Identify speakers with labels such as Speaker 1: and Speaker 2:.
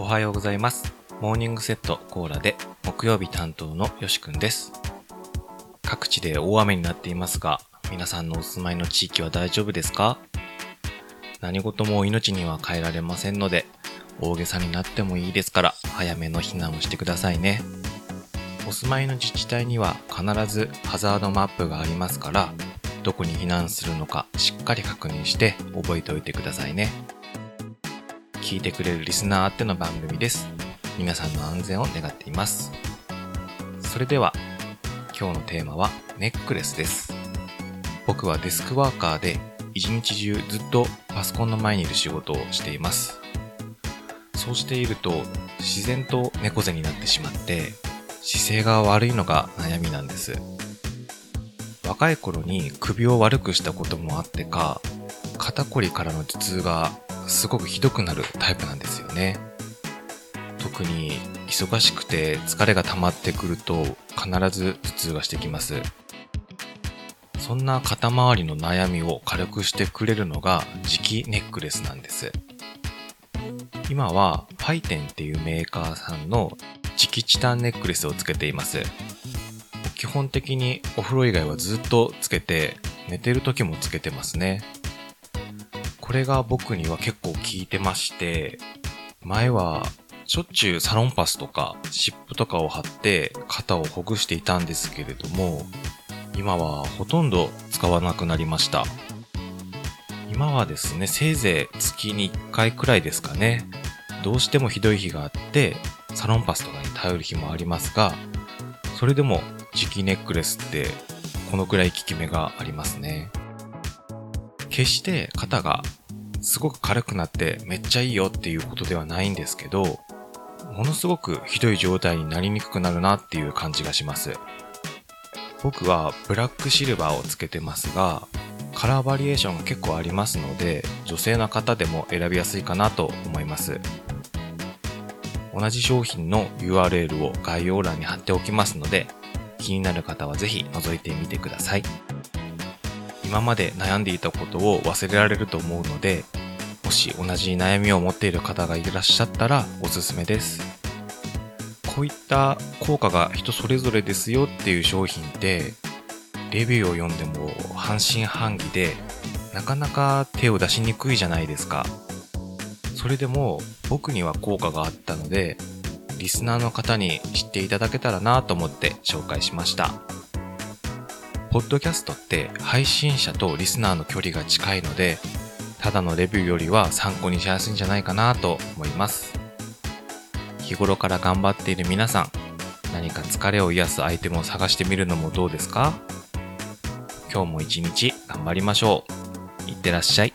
Speaker 1: おはようございます。モーニングセットコーラで木曜日担当のよしくんです。各地で大雨になっていますが、皆さんのお住まいの地域は大丈夫ですか？何事も命には変えられませんので、大げさになってもいいですから、早めの避難をしてくださいね。お住まいの自治体には必ずハザードマップがありますから、どこに避難するのかしっかり確認して覚えておいてくださいね。聞いてくれるリスナーあっての番組です。皆さんの安全を願っています。それでは、今日のテーマはネックレスです。僕はデスクワーカーで一日中ずっとパソコンの前にいる仕事をしています。そうしていると自然と猫背になってしまって姿勢が悪いのが悩みなんです。若い頃に首を悪くしたこともあってか、肩こりからの頭痛がすごくひどくなるタイプなんですよね。特に忙しくて疲れが溜まってくると必ず頭痛がしてきます。そんな肩周りの悩みを軽くしてくれるのが磁気ネックレスなんです。今はファイテンっていうメーカーさんの磁気チタンネックレスをつけています。基本的にお風呂以外はずっとつけて寝てる時もつけてますね。これが僕には結構効いてまして、前はしょっちゅうサロンパスとか湿布とかを貼って肩をほぐしていたんですけれども、今はほとんど使わなくなりました。今はですね、せいぜい月に1回くらいですかね。どうしてもひどい日があって、サロンパスとかに頼る日もありますが、それでも磁気ネックレスってこのくらい効き目がありますね。決して肩がすごく軽くなってめっちゃいいよっていうことではないんですけど、ものすごくひどい状態になりにくくなるなっていう感じがします。僕はブラックシルバーをつけてますが、カラーバリエーションが結構ありますので、女性の方でも選びやすいかなと思います。同じ商品の URL を概要欄に貼っておきますので、気になる方はぜひ覗いてみてください。今まで悩んでいたことを忘れられると思うので、もし同じ悩みを持っている方がいらっしゃったらおすすめです。こういった効果が人それぞれですよっていう商品って、レビューを読んでも半信半疑で、なかなか手を出しにくいじゃないですか。それでも僕には効果があったので、リスナーの方に知っていただけたらなと思って紹介しました。ポッドキャストって配信者とリスナーの距離が近いので、ただのレビューよりは参考にしやすいんじゃないかなと思います。日頃から頑張っている皆さん、何か疲れを癒すアイテムを探してみるのもどうですか？今日も一日頑張りましょう。いってらっしゃい。